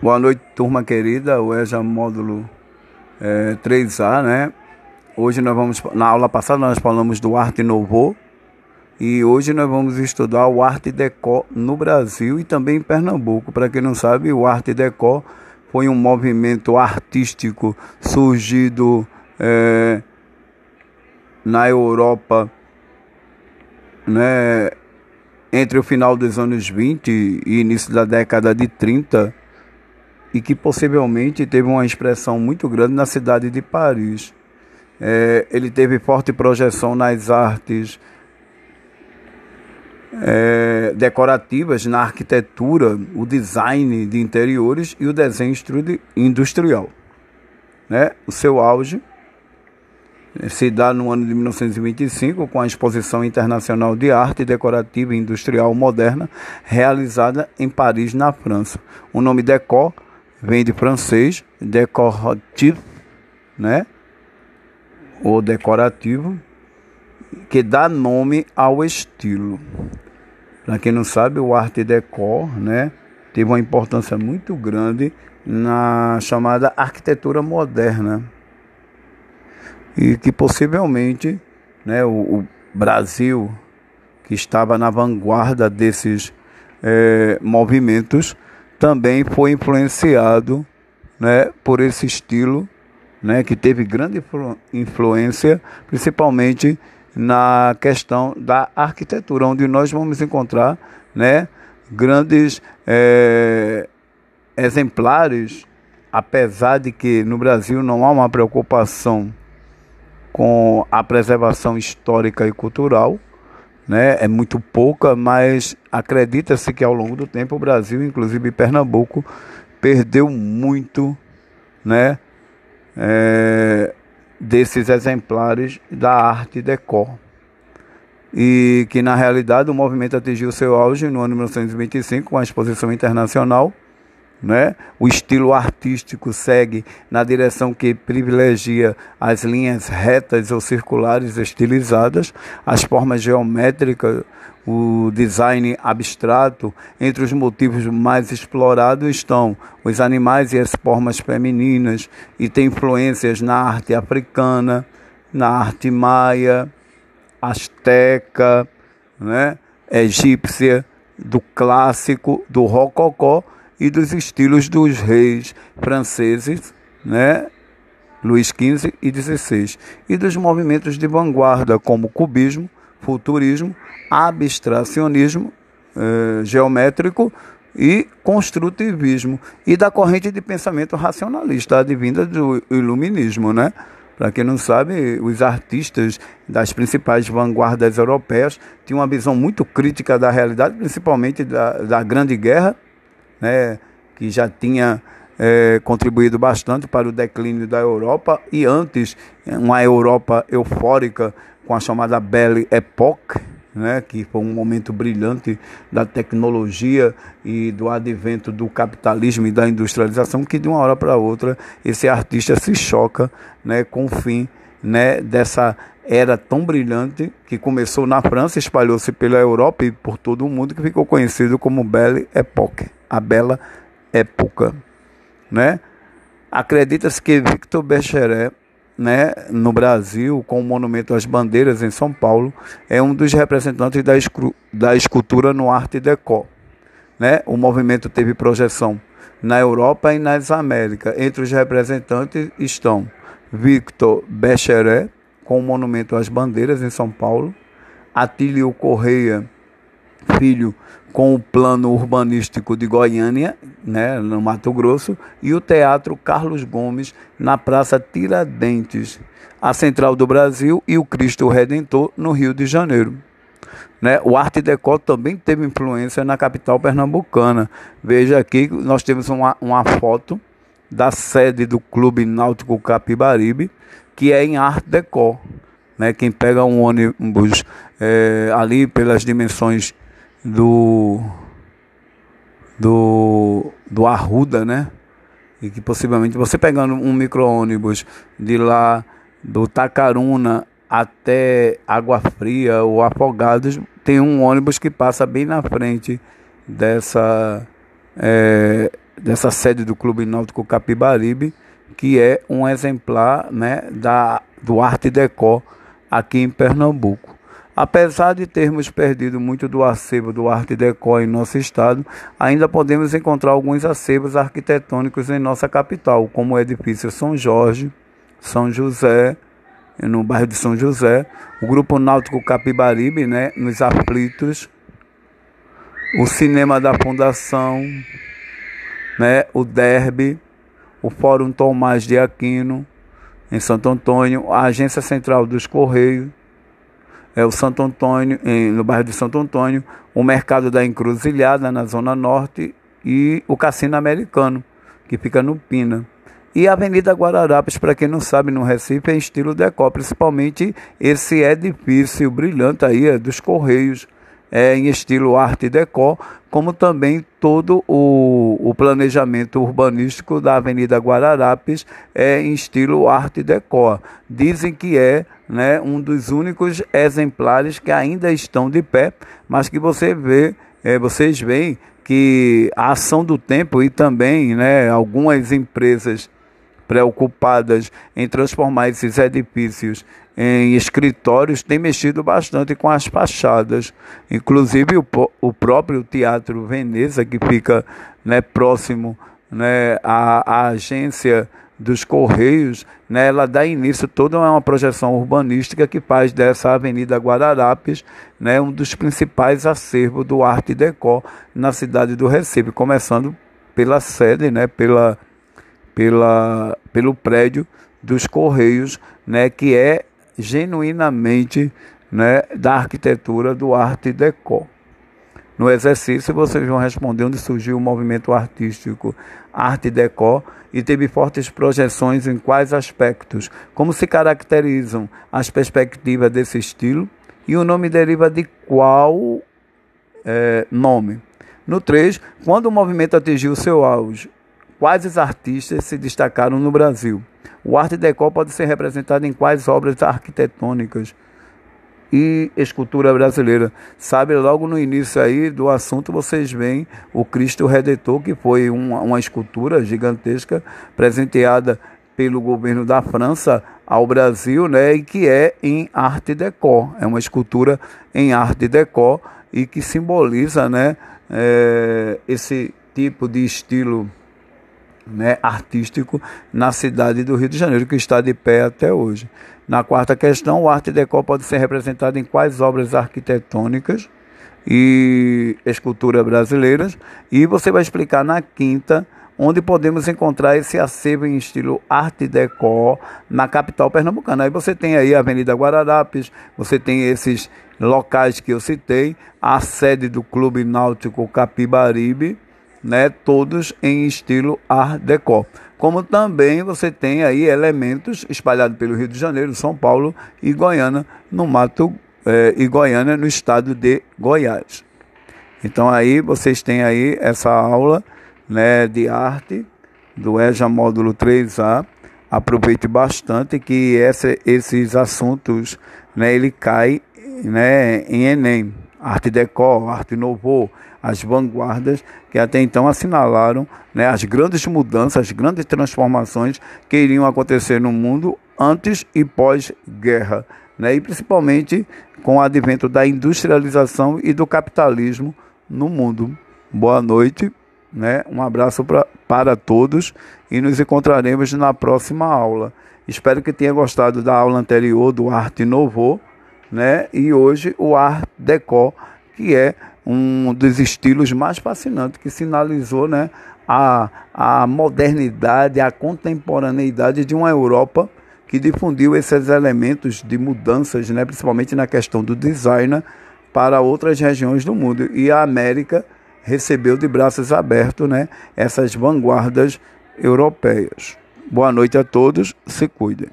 Boa noite, turma querida. O EJA módulo é, 3A, né? Hoje nós vamos, na aula passada nós falamos do Arte Nouveau e hoje nós vamos estudar o Arte Deco no Brasil e também em Pernambuco. Para quem não sabe, o Arte Deco foi um movimento artístico surgido é, na Europa, né? Entre o final dos anos 20 e início da década de 30 e que possivelmente teve uma expressão muito grande na cidade de Paris. É, ele teve forte projeção nas artes é, decorativas, na arquitetura, o design de interiores e o desenho industrial. Né? O seu auge se dá no ano de 1925 com a Exposição Internacional de Arte Decorativa e Industrial Moderna realizada em Paris, na França. O nome Decor vem de francês, decoratif, né? Ou decorativo, que dá nome ao estilo. Para quem não sabe, o arte decor, né, teve uma importância muito grande na chamada arquitetura moderna. E que possivelmente, né, o, o Brasil, que estava na vanguarda desses é, movimentos, também foi influenciado né, por esse estilo, né, que teve grande influência, principalmente na questão da arquitetura, onde nós vamos encontrar né, grandes é, exemplares, apesar de que no Brasil não há uma preocupação com a preservação histórica e cultural, né? É muito pouca, mas acredita-se que ao longo do tempo o Brasil, inclusive Pernambuco, perdeu muito, né? É, desses exemplares da arte decor. E que na realidade o movimento atingiu seu auge no ano 1925 com a exposição internacional né? O estilo artístico segue na direção que privilegia as linhas retas ou circulares estilizadas, as formas geométricas, o design abstrato. Entre os motivos mais explorados estão os animais e as formas femininas, e tem influências na arte africana, na arte maia, asteca, né? egípcia, do clássico, do rococó e dos estilos dos reis franceses, né? Luís XV e XVI, e dos movimentos de vanguarda como cubismo, futurismo, abstracionismo eh, geométrico e construtivismo, e da corrente de pensamento racionalista advinda do iluminismo, né? Para quem não sabe, os artistas das principais vanguardas europeias tinham uma visão muito crítica da realidade, principalmente da, da Grande Guerra né, que já tinha é, contribuído bastante para o declínio da Europa e antes uma Europa eufórica com a chamada Belle Époque, né, que foi um momento brilhante da tecnologia e do advento do capitalismo e da industrialização, que de uma hora para outra esse artista se choca né, com o fim né, dessa era tão brilhante que começou na França, espalhou-se pela Europa e por todo o mundo, que ficou conhecido como Belle Époque a bela época, né? Acredita-se que Victor Becheré, né, no Brasil, com o Monumento às Bandeiras em São Paulo, é um dos representantes da, da escultura no Arte Deco. Né? O movimento teve projeção na Europa e nas Américas. Entre os representantes estão Victor Becheré, com o Monumento às Bandeiras em São Paulo, Atílio Correia, filho com o plano urbanístico de Goiânia, né, no Mato Grosso, e o Teatro Carlos Gomes, na Praça Tiradentes, a Central do Brasil e o Cristo Redentor, no Rio de Janeiro. Né? O Arte Deco também teve influência na capital pernambucana. Veja aqui, nós temos uma, uma foto da sede do Clube Náutico Capibaribe, que é em Arte Deco. Né? Quem pega um ônibus é, ali pelas dimensões do do do Arruda, né? E que possivelmente você pegando um micro-ônibus de lá do Tacaruna até Água Fria ou Afogados, tem um ônibus que passa bem na frente dessa é, dessa sede do Clube Náutico Capibaribe, que é um exemplar né, da, do Arte Deco aqui em Pernambuco. Apesar de termos perdido muito do acervo do Arte Deco em nosso estado, ainda podemos encontrar alguns acervos arquitetônicos em nossa capital, como o edifício São Jorge, São José, no bairro de São José, o Grupo Náutico Capibaribe, né, nos Aflitos, o Cinema da Fundação, né, o Derby, o Fórum Tomás de Aquino, em Santo Antônio, a Agência Central dos Correios, é o Santo Antônio, em, no bairro de Santo Antônio, o Mercado da Encruzilhada, na Zona Norte, e o Cassino Americano, que fica no Pina. E a Avenida Guararapes, para quem não sabe, no Recife, é em estilo decor, principalmente esse edifício brilhante aí é dos Correios, é em estilo arte deco, como também todo o, o planejamento urbanístico da Avenida Guararapes é em estilo arte deco. Dizem que é né, um dos únicos exemplares que ainda estão de pé, mas que você vê, é, vocês veem que a ação do tempo e também né, algumas empresas preocupadas em transformar esses edifícios em escritórios têm mexido bastante com as fachadas. Inclusive o, o próprio Teatro Veneza, que fica né, próximo né, à, à agência dos Correios, né, ela dá início toda uma projeção urbanística que faz dessa Avenida Guararapes né, um dos principais acervos do Arte Deco na cidade do Recife, começando pela sede, né, pela pela, pelo prédio dos Correios, né, que é genuinamente né, da arquitetura do Arte Deco. No exercício, vocês vão responder onde surgiu o movimento artístico Arte Deco e teve fortes projeções em quais aspectos, como se caracterizam as perspectivas desse estilo e o nome deriva de qual é, nome. No 3, quando o movimento atingiu seu auge, Quais artistas se destacaram no Brasil? O Arte Deco pode ser representado em quais obras arquitetônicas e escultura brasileira? Sabe, logo no início aí do assunto vocês veem o Cristo Redentor, que foi uma, uma escultura gigantesca presenteada pelo governo da França ao Brasil, né, e que é em arte deco. É uma escultura em arte deco e que simboliza, né, é, esse tipo de estilo né, artístico na cidade do Rio de Janeiro, que está de pé até hoje. Na quarta questão, o Arte Deco pode ser representado em quais obras arquitetônicas e esculturas brasileiras? E você vai explicar na quinta onde podemos encontrar esse acervo em estilo Arte Deco na capital pernambucana. Aí você tem aí a Avenida Guararapes, você tem esses locais que eu citei, a sede do Clube Náutico Capibaribe, né, todos em estilo Art Deco. Como também você tem aí elementos espalhados pelo Rio de Janeiro, São Paulo e Goiânia, no Mato eh, e Goiânia no estado de Goiás. Então aí vocês têm aí essa aula né, de arte do EJA módulo 3A. Aproveite bastante que essa, esses assuntos né, ele cai né, em Enem. Arte Deco, Arte Novo, as vanguardas que até então assinalaram né, as grandes mudanças, as grandes transformações que iriam acontecer no mundo antes e pós-guerra, né, e principalmente com o advento da industrialização e do capitalismo no mundo. Boa noite, né, um abraço pra, para todos e nos encontraremos na próxima aula. Espero que tenha gostado da aula anterior do Arte Novo, né, e hoje o Art Deco, que é um dos estilos mais fascinantes que sinalizou né, a, a modernidade, a contemporaneidade de uma Europa que difundiu esses elementos de mudanças, né, principalmente na questão do design, para outras regiões do mundo. E a América recebeu de braços abertos né, essas vanguardas europeias. Boa noite a todos, se cuidem.